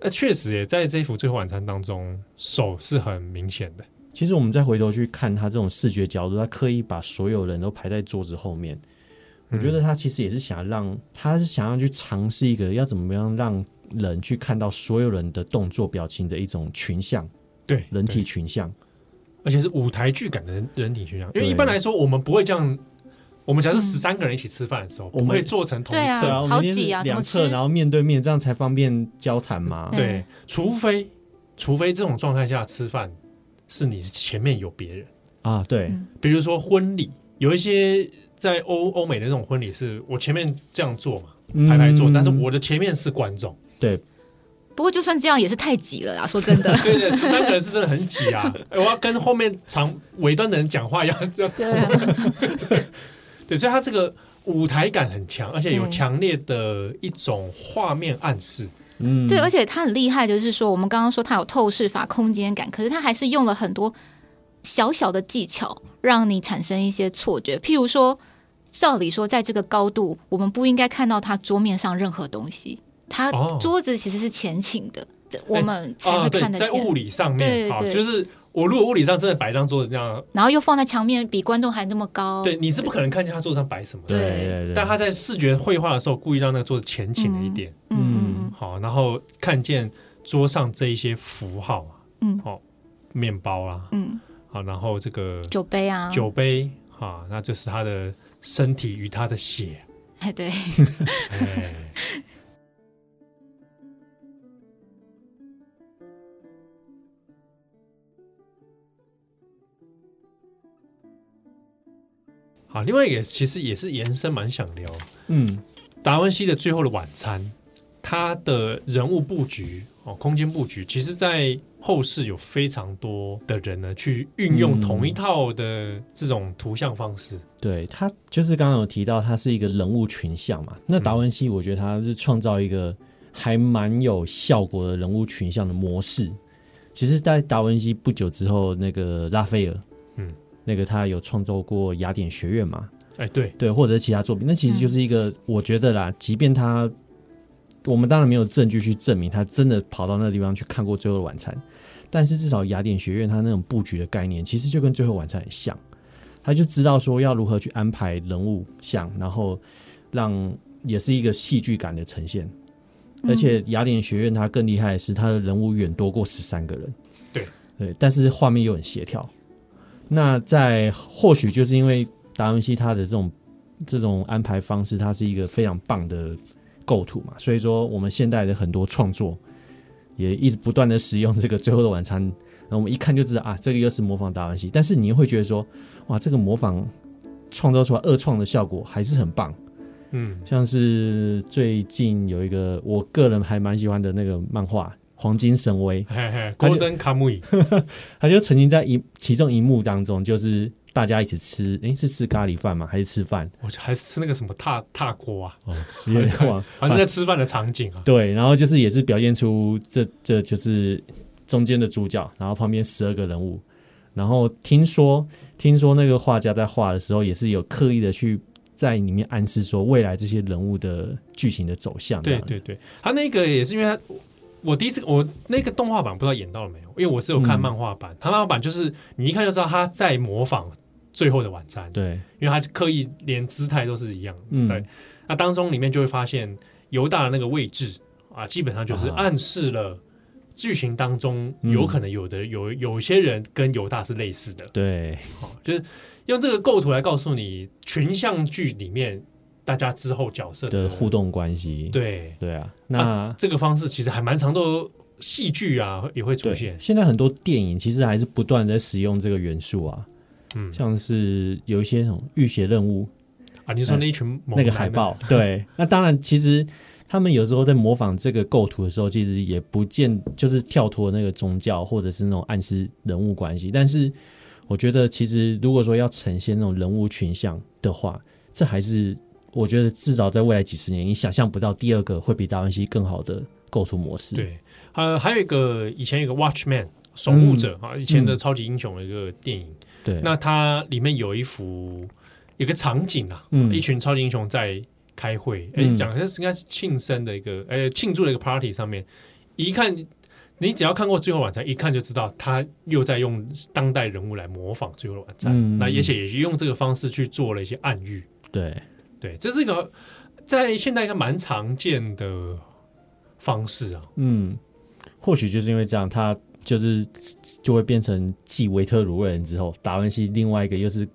那确实也在这一幅《最后晚餐》当中，手是很明显的。其实我们再回头去看他这种视觉角度，他刻意把所有人都排在桌子后面。我觉得他其实也是想要让，他是想要去尝试一个要怎么样让人去看到所有人的动作表情的一种群像，对，人体群像，而且是舞台剧感的人人体群像。因为一般来说，我们不会这样。我们假设十三个人一起吃饭的时候，我们会坐成同一侧啊，好挤啊，两侧，然后面对面，这样才方便交谈嘛。对，除非除非这种状态下吃饭，是你前面有别人啊，对，比如说婚礼。有一些在欧欧美的那种婚礼，是我前面这样做嘛，排排坐，但是我的前面是观众。对，不过就算这样也是太挤了啦，说真的。对对，十三个人是真的很挤啊！我要跟后面长尾端的人讲话，要要。对，对，所以他这个舞台感很强，而且有强烈的一种画面暗示。嗯，对，而且他很厉害，就是说我们刚刚说他有透视法、空间感，可是他还是用了很多。小小的技巧让你产生一些错觉，譬如说，照理说，在这个高度，我们不应该看到他桌面上任何东西。他桌子其实是前倾的，哦、我们才会看得见。欸啊、在物理上面，对对对，就是我如果物理上真的摆一张桌子这样，然后又放在墙面，比观众还那么高，对，你是不可能看见他桌子上摆什么的。对，对对对。但他在视觉绘画的时候，故意让那个桌子前倾了一点。嗯，嗯好，然后看见桌上这一些符号啊，嗯，好，面包啊，嗯。好，然后这个酒杯啊，酒杯啊，那这是他的身体与他的血，哎，对，哎，好，另外一个其实也是延伸蛮想聊，嗯，达文西的最后的晚餐，他的人物布局。哦，空间布局其实，在后世有非常多的人呢，去运用同一套的这种图像方式。嗯、对他，就是刚刚有提到，他是一个人物群像嘛。那达文西，我觉得他是创造一个还蛮有效果的人物群像的模式。其实，在达文西不久之后，那个拉斐尔，嗯，那个他有创作过雅典学院嘛？哎，对对，或者是其他作品，那其实就是一个，我觉得啦，即便他。我们当然没有证据去证明他真的跑到那个地方去看过《最后的晚餐》，但是至少雅典学院他那种布局的概念，其实就跟《最后晚餐》很像。他就知道说要如何去安排人物像，然后让也是一个戏剧感的呈现。而且雅典学院它更厉害的是，他的人物远多过十三个人。对对，但是画面又很协调。那在或许就是因为达文西他的这种这种安排方式，它是一个非常棒的。构图嘛，所以说我们现代的很多创作也一直不断的使用这个《最后的晚餐》，那我们一看就知道啊，这个又是模仿达文西。但是你又会觉得说，哇，这个模仿创造出来二创的效果还是很棒。嗯，像是最近有一个我个人还蛮喜欢的那个漫画《黄金神威》，Golden Kamuy，他就曾经在一其中一幕当中就是。大家一起吃，诶、欸，是吃咖喱饭吗？还是吃饭？我还是吃那个什么踏踏锅啊？哦，有点忘，反正在吃饭的场景啊。对，然后就是也是表现出这这就是中间的主角，然后旁边十二个人物。然后听说听说那个画家在画的时候，也是有刻意的去在里面暗示说未来这些人物的剧情的走向。对对对，他那个也是因为他。我第一次我那个动画版不知道演到了没有，因为我是有看漫画版，他、嗯、漫画版就是你一看就知道他在模仿《最后的晚餐》，对，因为他刻意连姿态都是一样，嗯，对。那当中里面就会发现犹大的那个位置啊，基本上就是暗示了剧情当中有可能有的、嗯、有有些人跟犹大是类似的，对，哦，就是用这个构图来告诉你群像剧里面。大家之后角色的，的互动关系，对。对啊，那、啊、这个方式其实还蛮常都戏剧啊也会出现。现在很多电影其实还是不断在使用这个元素啊，嗯，像是有一些那种浴血任务。啊，你说那一群那个海报，对，那当然其实他们有时候在模仿这个构图的时候，其实也不见就是跳脱那个宗教或者是那种暗示人物关系，但是我觉得其实如果说要呈现那种人物群像的话，这还是。我觉得至少在未来几十年，你想象不到第二个会比达文西更好的构图模式。对，呃，还有一个以前有一个 Watchman 守护者啊，嗯、以前的超级英雄的一个电影。对、嗯，那它里面有一幅有个场景啊，嗯、一群超级英雄在开会，哎、嗯，讲的是应该是庆生的一个，呃，庆祝的一个 party 上面，一看。你只要看过《最后晚餐》，一看就知道他又在用当代人物来模仿《最后的晚餐》嗯，那而且也用这个方式去做了一些暗喻。对对，这是一个在现代一个蛮常见的方式啊。嗯，或许就是因为这样，他就是就会变成继维特鲁瑞恩之后，达文西另外一个又是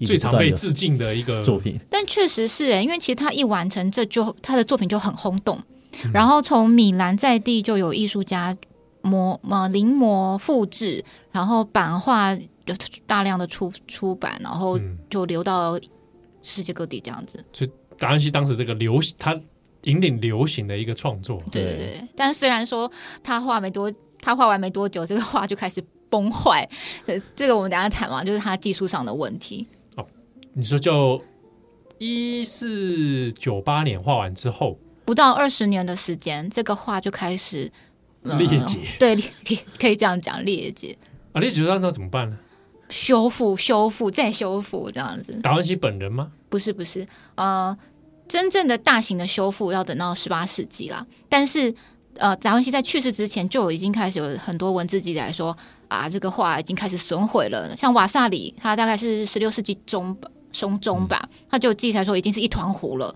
最常被致敬的一个作品。但确实是哎，因为其实他一完成，这就他的作品就很轰动，嗯、然后从米兰在地就有艺术家。模呃临摹复制，然后版画有大量的出出版，然后就流到世界各地这样子。所以达文西当时这个流行，他引领流行的一个创作。对对对。但虽然说他画没多，他画完没多久，这个画就开始崩坏。这个我们等下谈嘛，就是他技术上的问题。哦，你说就一四九八年画完之后，不到二十年的时间，这个画就开始。裂解、嗯、对裂裂可以这样讲裂解啊，裂解那那怎么办呢？修复修复再修复这样子。达文西本人吗？不是不是，呃，真正的大型的修复要等到十八世纪啦。但是呃，达文西在去世之前就已经开始有很多文字记载说啊，这个画已经开始损毁了。像瓦萨里，他大概是十六世纪中中中吧，他就记载说已经是一团糊了。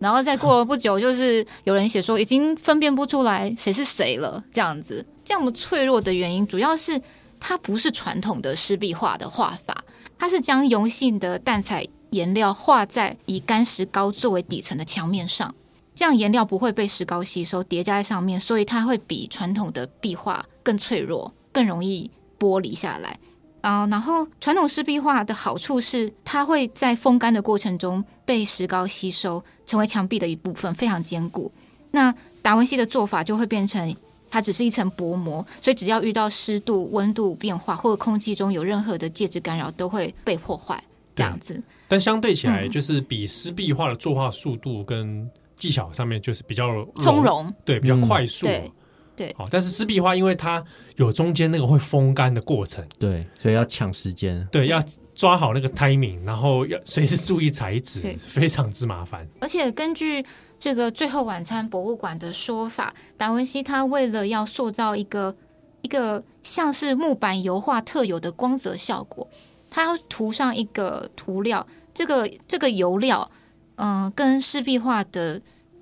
然后再过了不久，就是有人写说已经分辨不出来谁是谁了，这样子。这样的脆弱的原因，主要是它不是传统的湿壁画的画法，它是将油性的淡彩颜料画在以干石膏作为底层的墙面上，这样颜料不会被石膏吸收，叠加在上面，所以它会比传统的壁画更脆弱，更容易剥离下来。啊、然后传统湿壁画的好处是，它会在风干的过程中被石膏吸收，成为墙壁的一部分，非常坚固。那达文西的做法就会变成，它只是一层薄膜，所以只要遇到湿度、温度变化或者空气中有任何的介质干扰，都会被破坏。这样子。但相对起来，就是比湿壁画的作画速度跟技巧上面，就是比较从容，对，比较快速。嗯对，好，但是湿壁画因为它有中间那个会风干的过程，对，所以要抢时间，对，要抓好那个 timing，然后要随时注意材质，非常之麻烦。而且根据这个《最后晚餐》博物馆的说法，达文西他为了要塑造一个一个像是木板油画特有的光泽效果，他要涂上一个涂料，这个这个油料，嗯、呃，跟湿壁画的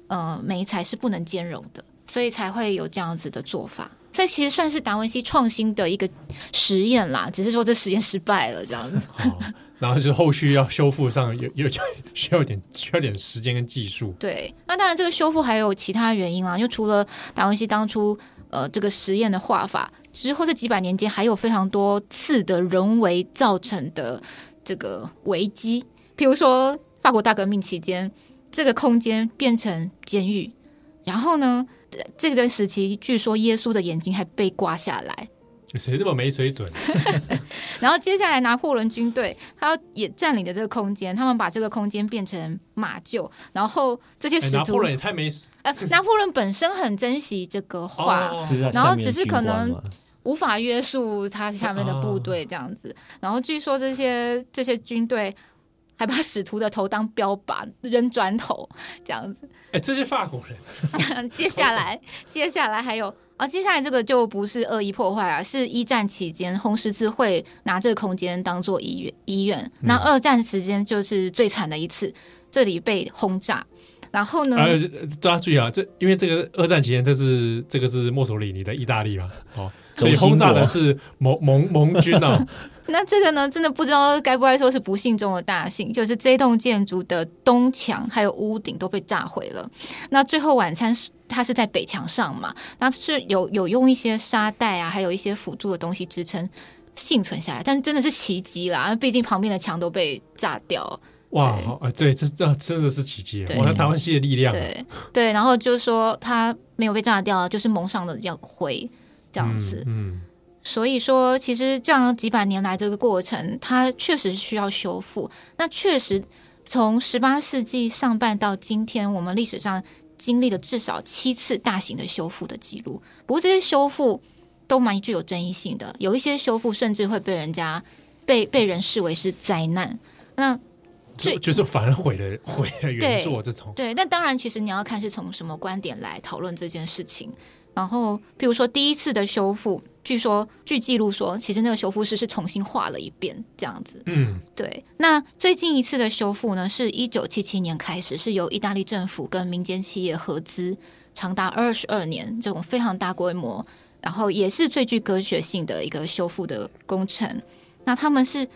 呃媒材是不能兼容的。所以才会有这样子的做法，这其实算是达文西创新的一个实验啦，只是说这实验失败了这样子。哦，然后是后续要修复上有有需要点需要点时间跟技术。对，那当然这个修复还有其他原因啊，就除了达文西当初呃这个实验的画法之后，这几百年间还有非常多次的人为造成的这个危机，譬如说法国大革命期间，这个空间变成监狱。然后呢，这个时期据说耶稣的眼睛还被刮下来，谁这么没水准？然后接下来拿破仑军队他也占领了这个空间，他们把这个空间变成马厩，然后这些使徒，拿破仑也太没呃，拿破仑本身很珍惜这个画，哦，然后只是可能无法约束他下面的部队这样子，哦，然后据说这些这些军队。还把使徒的头当标靶扔砖头，这样子。哎、欸，这是法国人。接下来，接下来还有啊，接下来这个就不是恶意破坏啊，是一战期间红十字会拿这个空间当做医院。医院。那二战时间就是最惨的一次，这里被轰炸。然后呢？呃，大家注意啊，这因为这个二战期间，这是这个是墨索里尼的意大利嘛，哦，所以轰炸的是盟盟盟军啊。那这个呢，真的不知道该不该说是不幸中的大幸，就是这栋建筑的东墙还有屋顶都被炸毁了。那最后晚餐它是在北墙上嘛，那是有有用一些沙袋啊，还有一些辅助的东西支撑幸存下来，但是真的是奇迹啦，毕竟旁边的墙都被炸掉。哇，对，这这真的是奇迹，我的，达文西的力量，对对，然后就是说它没有被炸掉，就是蒙上的这样灰这样子，嗯。嗯所以说，其实这样几百年来这个过程，它确实是需要修复。那确实，从十八世纪上半到今天，我们历史上经历了至少七次大型的修复的记录。不过这些修复都蛮具有争议性的，有一些修复甚至会被人家被被人视为是灾难。那就就是反而毁了毁了原作这种。对，但当然，其实你要看是从什么观点来讨论这件事情。然后，譬如说第一次的修复，据说据记录说，其实那个修复师是重新画了一遍这样子。嗯，对。那最近一次的修复呢，是一九七七年开始，是由意大利政府跟民间企业合资，长达二十二年，这种非常大规模，然后也是最具科学性的一个修复的工程。那他们是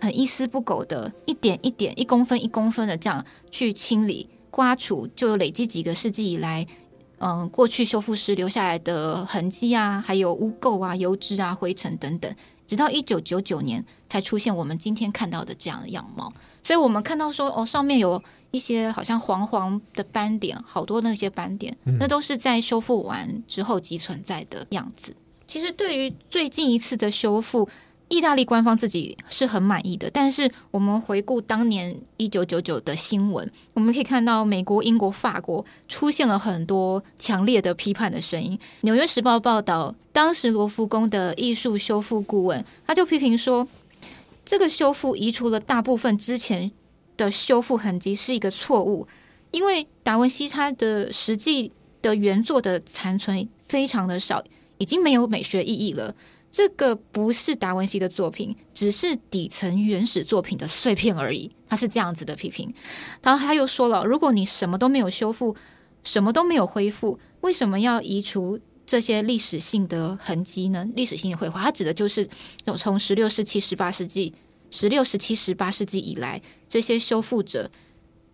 很一丝不苟的，一点一点、一公分一公分的这样去清理、刮除，就累积几个世纪以来。嗯，过去修复师留下来的痕迹啊，还有污垢啊、油脂啊、灰尘等等，直到一九九九年才出现我们今天看到的这样的样貌。所以，我们看到说，哦，上面有一些好像黄黄的斑点，好多那些斑点，那都是在修复完之后即存在的样子。其实，对于最近一次的修复，意大利官方自己是很满意的，但是我们回顾当年一九九九的新闻，我们可以看到美国、英国、法国出现了很多强烈的批判的声音。《纽约时报》报道，当时罗浮宫的艺术修复顾问他就批评说，这个修复移除了大部分之前的修复痕迹是一个错误，因为达文西他的实际的原作的残存非常的少，已经没有美学意义了。这个不是达文西的作品，只是底层原始作品的碎片而已。他是这样子的批评。然后他又说了，如果你什么都没有修复，什么都没有恢复，为什么要移除这些历史性的痕迹呢？历史性的绘画，他指的就是从十六世纪、十八世纪、十六、十七、十八世纪以来这些修复者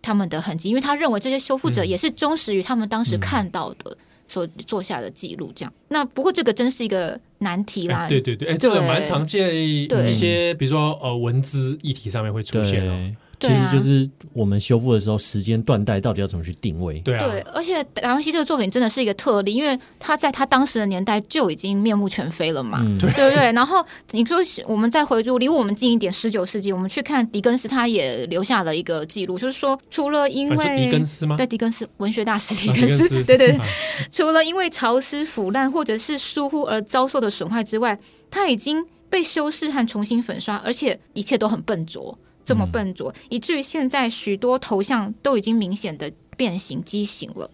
他们的痕迹，因为他认为这些修复者也是忠实于他们当时看到的。所做下的记录，这样。那不过这个真是一个难题啦。欸、对对对，哎，这个蛮常见一些，比如说呃文字议题上面会出现哦。其实就是我们修复的时候，时间断代到底要怎么去定位？对啊，对，而且达文西这个作品真的是一个特例，因为他在他当时的年代就已经面目全非了嘛，嗯、对对不对？然后你说我们再回顾离我们近一点，十九世纪，我们去看狄更斯，他也留下了一个记录，就是说除了因为狄更斯吗？对，狄更斯文学大师狄更斯，啊、对对对，啊、除了因为潮湿腐烂或者是疏忽而遭受的损坏之外，他已经被修饰和重新粉刷，而且一切都很笨拙。这么笨拙，以至于现在许多头像都已经明显的变形畸形了。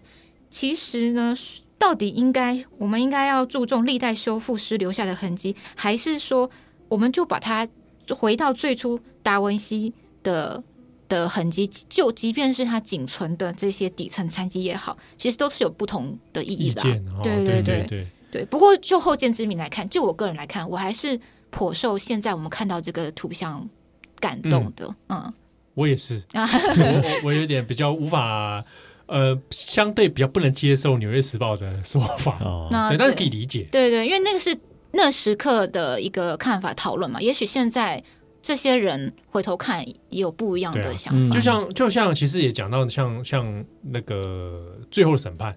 其实呢，到底应该我们应该要注重历代修复师留下的痕迹，还是说我们就把它回到最初达文西的的痕迹？就即便是它仅存的这些底层残迹也好，其实都是有不同的意义的。哦、对对对对对。不过就后见之明来看，就我个人来看，我还是颇受现在我们看到这个图像。感动的，嗯，嗯，我也是，我我我有点比较无法，呃，相对比较不能接受《纽约时报》的说法，哦，对，但是可以理解，对，对对，因为那个是那时刻的一个看法讨论嘛，也许现在这些人回头看也有不一样的想法，啊嗯、就像就像其实也讲到像像那个最后的审判，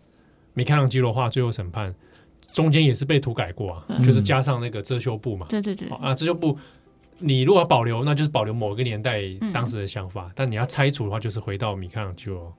米开朗基罗画《最后审判》，中间也是被涂改过啊，嗯、就是加上那个遮羞布嘛，对对对，啊，遮羞布。你如果要保留，那就是保留某个年代当时的想法；嗯、但你要拆除的话，就是回到米开朗基罗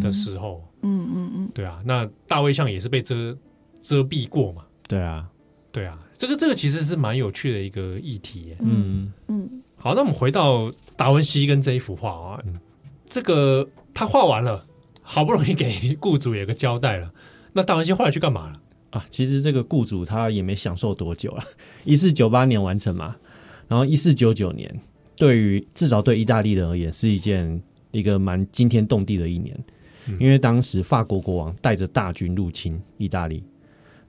的时候。嗯嗯嗯，对啊。那大卫像也是被遮遮蔽过嘛？对啊，对啊。这个这个其实是蛮有趣的一个议题。嗯嗯。好，那我们回到达文西跟这一幅画啊，嗯、这个他画完了，好不容易给雇主有个交代了。那达文西后来去干嘛了？啊，其实这个雇主他也没享受多久啊，一四九八年完成嘛。然后，一四九九年，对于至少对意大利人而言，是一件一个蛮惊天动地的一年，因为当时法国国王带着大军入侵意大利。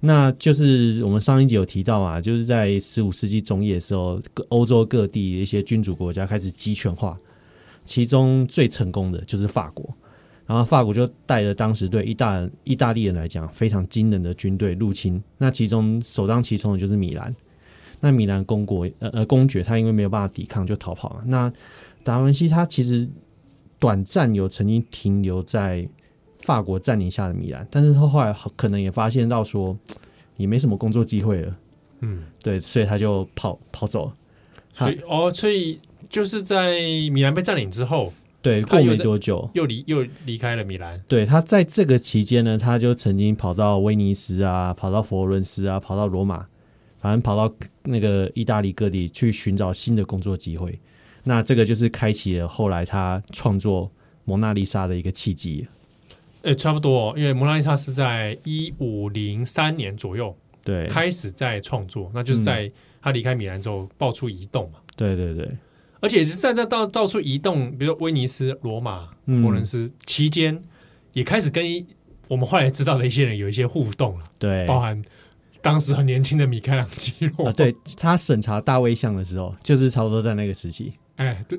那就是我们上一集有提到啊，就是在十五世纪中叶的时候，欧洲各地一些君主国家开始集权化，其中最成功的就是法国。然后法国就带着当时对意大意大利人来讲非常惊人的军队入侵，那其中首当其冲的就是米兰。那米兰公国呃呃公爵他因为没有办法抵抗就逃跑了。那达文西他其实短暂有曾经停留在法国占领下的米兰，但是他后来可能也发现到说也没什么工作机会了，嗯，对，所以他就跑跑走了。所以哦，所以就是在米兰被占领之后，对，过没多久又离又离开了米兰。对，他在这个期间呢，他就曾经跑到威尼斯啊，跑到佛罗伦斯啊，跑到罗马，反正跑到那个意大利各地去寻找新的工作机会。那这个就是开启了后来他创作《蒙娜丽莎》的一个契机。哎，差不多，因为《蒙娜丽莎》是在一五零三年左右对开始在创作，那就是在他离开米兰之后爆出移动嘛。对对对。而且是在在到到处移动，比如说威尼斯、罗马、佛伦斯期间，也开始跟我们后来知道的一些人有一些互动了。对，包含当时很年轻的米开朗基罗。啊、对他审查大卫像的时候，就是差不多在那个时期。哎，对，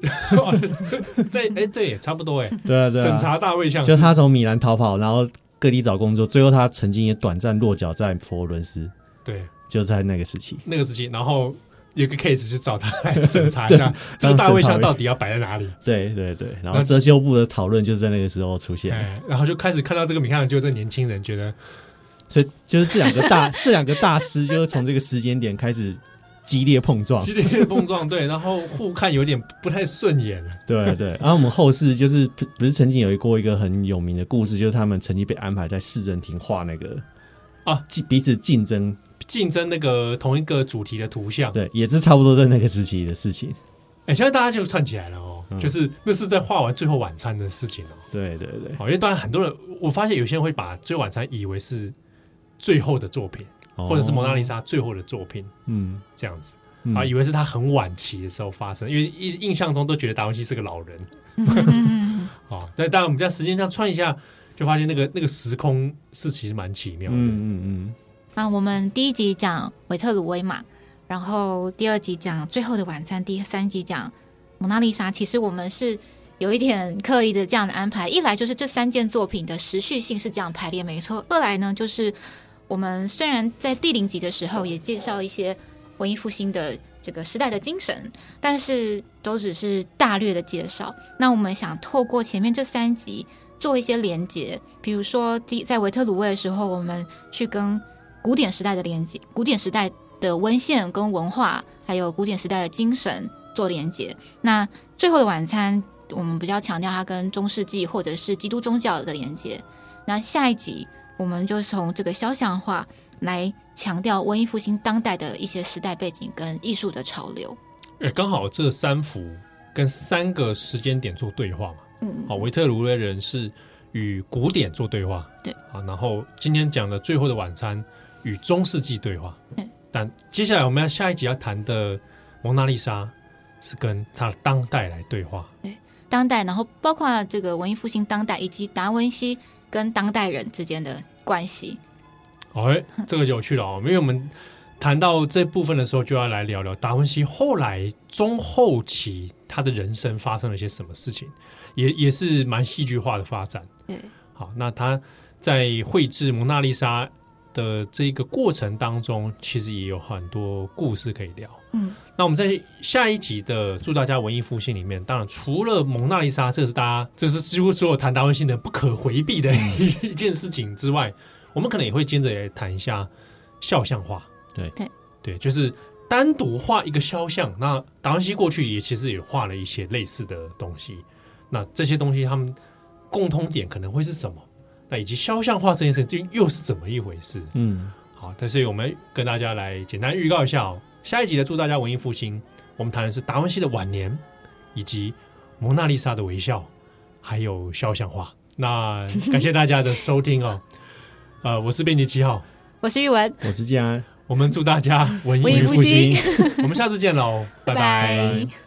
在哎，对，也差不多哎。对啊，对啊。审查大卫像，就他从米兰逃跑，然后各地找工作，最后他曾经也短暂落脚在佛罗伦斯。对，就在那个时期。那个时期，然后。有个 case 去找他来审查一下，这个大卫像到底要摆在哪里？对对对，然后遮羞布的讨论就是在那个时候出现，然后就开始看到这个米开朗基罗这年轻人，觉得，所以就是这两个大 这两个大师，就是从这个时间点开始激烈碰撞，激烈碰撞，对，然后互看有点不太顺眼，对对。然后我们后世就是不是曾经有过一个很有名的故事，就是他们曾经被安排在市政厅画那个啊，彼此竞争。竞争那个同一个主题的图像，对，也是差不多在那个时期的事情。哎、欸，现在大家就串起来了哦，嗯、就是那是在画完《最后晚餐》的事情哦。对对对，因为当然很多人，我发现有些人会把《最后晚餐》以为是最后的作品，哦、或者是蒙娜丽莎最后的作品，嗯，这样子啊，以为是他很晚期的时候发生，因为印印象中都觉得达文西是个老人。哦，但当然我们在时间上串一下，就发现那个那个时空是其实蛮奇妙的。嗯嗯嗯。那我们第一集讲维特鲁威嘛，然后第二集讲《最后的晚餐》，第三集讲《蒙娜丽莎》。其实我们是有一点刻意的这样的安排，一来就是这三件作品的时序性是这样排列没错；二来呢，就是我们虽然在第零集的时候也介绍一些文艺复兴的这个时代的精神，但是都只是大略的介绍。那我们想透过前面这三集做一些连结，比如说第在维特鲁威的时候，我们去跟古典时代的连接，古典时代的文献跟文化，还有古典时代的精神做连接。那最后的晚餐，我们比较强调它跟中世纪或者是基督宗教的连接。那下一集，我们就从这个肖像画来强调文艺复兴当代的一些时代背景跟艺术的潮流。哎，刚好这三幅跟三个时间点做对话嘛。嗯，好，维特鲁威人是与古典做对话。对，好，然后今天讲的最后的晚餐。与中世纪对话，但接下来我们要下一集要谈的蒙娜丽莎是跟他的当代来对话，对当代，然后包括这个文艺复兴当代以及达文西跟当代人之间的关系。哎，这个有趣了哦，因为我们谈到这部分的时候，就要来聊聊达文西后来中后期他的人生发生了些什么事情，也也是蛮戏剧化的发展。对，好，那他在绘制蒙娜丽莎的这个过程当中，其实也有很多故事可以聊。嗯，那我们在下一集的祝大家文艺复兴里面，当然除了蒙娜丽莎，这是大家，这是几乎所有谈达文西的不可回避的一一件事情之外，我们可能也会接着来谈一下肖像画。对对对，就是单独画一个肖像。那达文西过去也其实也画了一些类似的东西。那这些东西他们共通点可能会是什么？那以及肖像画这件事情又是怎么一回事？嗯，好，但是我们跟大家来简单预告一下哦，下一集的祝大家文艺复兴，我们谈的是达文西的晚年，以及蒙娜丽莎的微笑，还有肖像画。那 感谢大家的收听哦，呃，我是编辑七号，我是玉文，我是建安，我们祝大家文艺复兴，复 兴我们下次见喽，拜拜。拜拜。